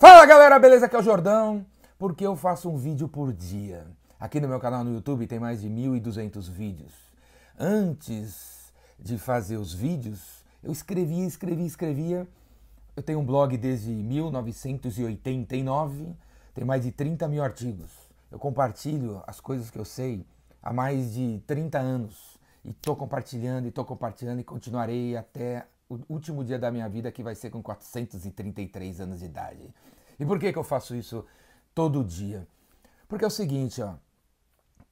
Fala galera, beleza? Aqui é o Jordão, porque eu faço um vídeo por dia. Aqui no meu canal no YouTube tem mais de 1.200 vídeos. Antes de fazer os vídeos, eu escrevia, escrevia, escrevia. Eu tenho um blog desde 1989, tem mais de 30 mil artigos. Eu compartilho as coisas que eu sei há mais de 30 anos. E estou compartilhando, e estou compartilhando, e continuarei até o último dia da minha vida, que vai ser com 433 anos de idade. E por que, que eu faço isso todo dia? Porque é o seguinte, ó.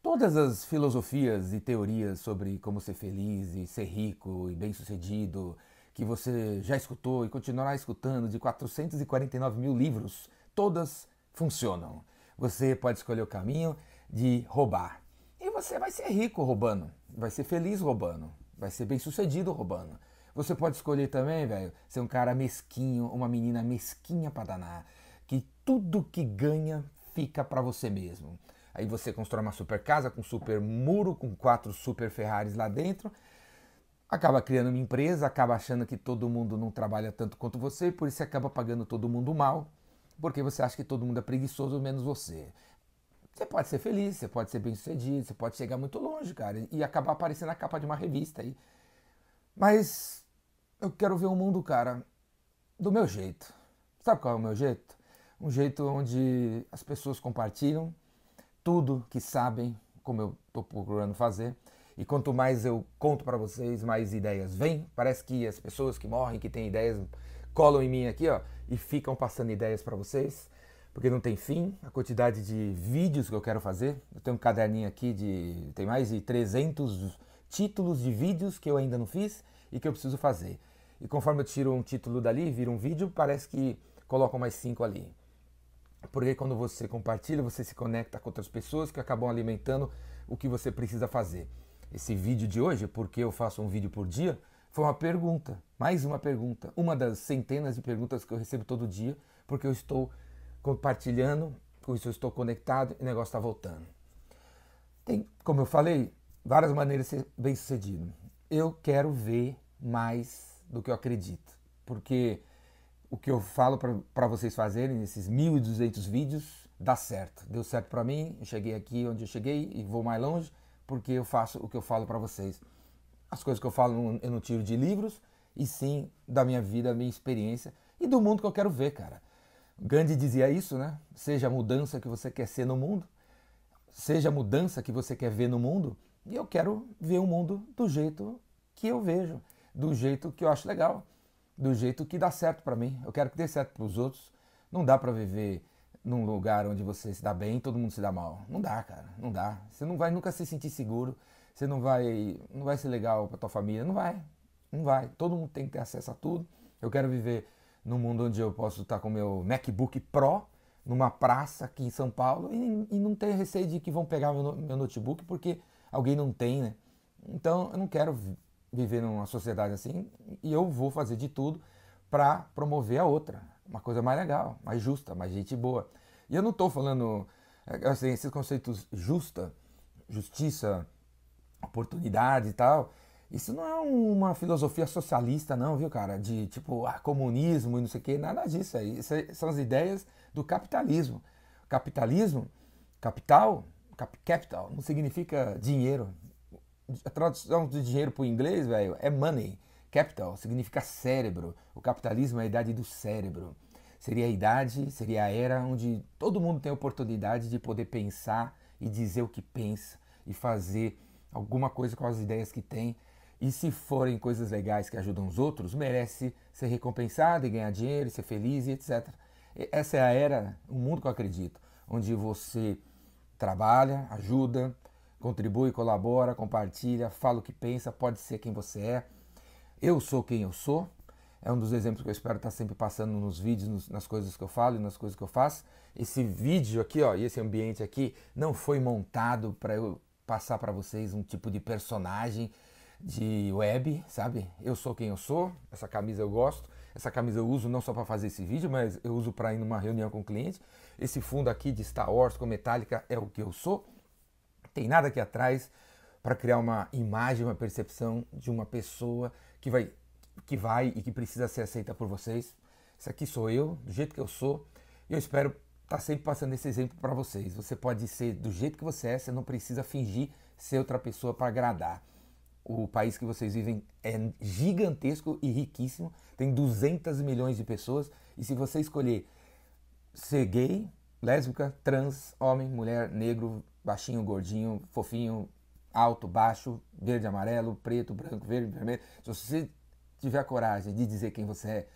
Todas as filosofias e teorias sobre como ser feliz e ser rico e bem-sucedido, que você já escutou e continuará escutando de 449 mil livros, todas funcionam. Você pode escolher o caminho de roubar. E você vai ser rico roubando, vai ser feliz roubando, vai ser bem-sucedido roubando. Você pode escolher também, velho, ser um cara mesquinho, uma menina mesquinha para danar, que tudo que ganha fica para você mesmo. Aí você constrói uma super casa com super muro, com quatro super Ferraris lá dentro, acaba criando uma empresa, acaba achando que todo mundo não trabalha tanto quanto você, por isso acaba pagando todo mundo mal, porque você acha que todo mundo é preguiçoso menos você. Você pode ser feliz, você pode ser bem sucedido, você pode chegar muito longe, cara, e acabar aparecendo na capa de uma revista aí. Mas eu quero ver o mundo, cara, do meu jeito. Sabe qual é o meu jeito? Um jeito onde as pessoas compartilham tudo que sabem, como eu estou procurando fazer. E quanto mais eu conto para vocês, mais ideias vêm. Parece que as pessoas que morrem, que têm ideias, colam em mim aqui, ó, e ficam passando ideias para vocês, porque não tem fim a quantidade de vídeos que eu quero fazer. Eu tenho um caderninho aqui de tem mais de 300 títulos de vídeos que eu ainda não fiz e que eu preciso fazer. E conforme eu tiro um título dali, vira um vídeo, parece que colocam mais cinco ali. Porque quando você compartilha, você se conecta com outras pessoas que acabam alimentando o que você precisa fazer. Esse vídeo de hoje, porque eu faço um vídeo por dia, foi uma pergunta, mais uma pergunta, uma das centenas de perguntas que eu recebo todo dia, porque eu estou compartilhando, com isso eu estou conectado e o negócio está voltando. Tem, como eu falei, várias maneiras de ser bem sucedido. Eu quero ver mais do que eu acredito. Porque o que eu falo para vocês fazerem nesses 1.200 vídeos dá certo. Deu certo para mim, eu cheguei aqui onde eu cheguei e vou mais longe porque eu faço o que eu falo para vocês. As coisas que eu falo eu não tiro de livros, e sim da minha vida, da minha experiência e do mundo que eu quero ver, cara. Gandhi dizia isso, né? Seja a mudança que você quer ser no mundo, seja a mudança que você quer ver no mundo, e eu quero ver o mundo do jeito que eu vejo do jeito que eu acho legal, do jeito que dá certo para mim. Eu quero que dê certo para os outros. Não dá para viver num lugar onde você se dá bem e todo mundo se dá mal. Não dá, cara, não dá. Você não vai nunca se sentir seguro. Você não vai, não vai ser legal para tua família, não vai. Não vai. Todo mundo tem que ter acesso a tudo. Eu quero viver num mundo onde eu posso estar com meu MacBook Pro numa praça aqui em São Paulo e, e não ter receio de que vão pegar meu, meu notebook porque alguém não tem, né? Então eu não quero viver numa sociedade assim e eu vou fazer de tudo para promover a outra, uma coisa mais legal, mais justa, mais gente boa. E eu não estou falando é, assim, esses conceitos justa, justiça, oportunidade e tal. Isso não é uma filosofia socialista, não, viu, cara? De tipo, ah, comunismo e não sei o que, nada disso aí. Isso são as ideias do capitalismo. Capitalismo, capital, capital, não significa dinheiro, a tradução de dinheiro para o inglês, velho, é money. Capital significa cérebro. O capitalismo é a idade do cérebro. Seria a idade, seria a era onde todo mundo tem a oportunidade de poder pensar e dizer o que pensa e fazer alguma coisa com as ideias que tem. E se forem coisas legais que ajudam os outros, merece ser recompensado e ganhar dinheiro, ser feliz e etc. Essa é a era, o mundo que eu acredito, onde você trabalha, ajuda, contribui, colabora, compartilha, fala o que pensa, pode ser quem você é. Eu sou quem eu sou. É um dos exemplos que eu espero estar sempre passando nos vídeos, nos, nas coisas que eu falo e nas coisas que eu faço. Esse vídeo aqui, ó, e esse ambiente aqui não foi montado para eu passar para vocês um tipo de personagem de web, sabe? Eu sou quem eu sou. Essa camisa eu gosto. Essa camisa eu uso não só para fazer esse vídeo, mas eu uso para ir numa reunião com o cliente. Esse fundo aqui de Star Wars com Metallica é o que eu sou tem nada aqui atrás para criar uma imagem, uma percepção de uma pessoa que vai, que vai e que precisa ser aceita por vocês. Isso aqui sou eu, do jeito que eu sou, E eu espero estar tá sempre passando esse exemplo para vocês. Você pode ser do jeito que você é, você não precisa fingir ser outra pessoa para agradar. O país que vocês vivem é gigantesco e riquíssimo, tem 200 milhões de pessoas, e se você escolher ser gay, lésbica, trans, homem, mulher, negro, baixinho, gordinho, fofinho, alto, baixo, verde, amarelo, preto, branco, verde, vermelho, se você tiver a coragem de dizer quem você é,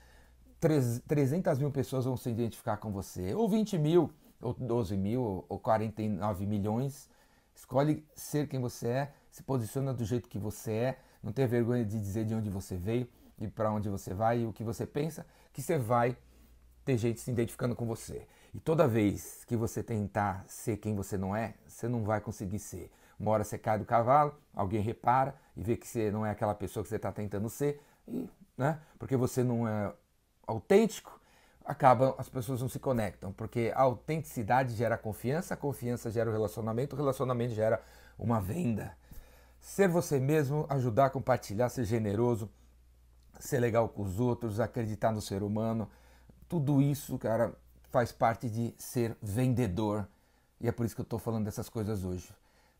300 mil pessoas vão se identificar com você, ou 20 mil, ou 12 mil, ou 49 milhões. Escolhe ser quem você é, se posiciona do jeito que você é, não tenha vergonha de dizer de onde você veio e para onde você vai e o que você pensa, que você vai ter gente se identificando com você. E toda vez que você tentar ser quem você não é, você não vai conseguir ser. Uma hora você cai do cavalo, alguém repara e vê que você não é aquela pessoa que você está tentando ser, e, né? porque você não é autêntico, acaba as pessoas não se conectam, porque a autenticidade gera confiança, a confiança gera o relacionamento, o relacionamento gera uma venda. Ser você mesmo, ajudar compartilhar, ser generoso, ser legal com os outros, acreditar no ser humano, tudo isso, cara, faz parte de ser vendedor. E é por isso que eu estou falando dessas coisas hoje.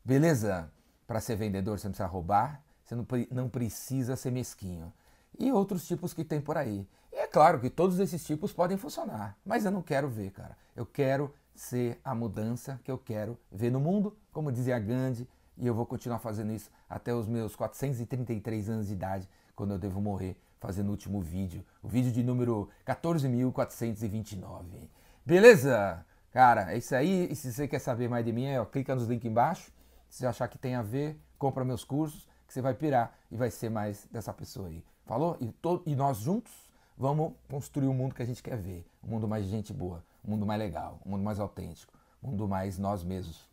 Beleza? Para ser vendedor você não precisa roubar, você não, não precisa ser mesquinho. E outros tipos que tem por aí. E é claro que todos esses tipos podem funcionar, mas eu não quero ver, cara. Eu quero ser a mudança que eu quero ver no mundo, como dizia Gandhi, e eu vou continuar fazendo isso até os meus 433 anos de idade, quando eu devo morrer, fazendo o último vídeo, o vídeo de número 14.429. Beleza? Cara, é isso aí. E se você quer saber mais de mim, é, ó, clica nos links embaixo. Se você achar que tem a ver, compra meus cursos, que você vai pirar e vai ser mais dessa pessoa aí. Falou? E, to, e nós juntos vamos construir o mundo que a gente quer ver. Um mundo mais de gente boa, um mundo mais legal, um mundo mais autêntico, um mundo mais nós mesmos.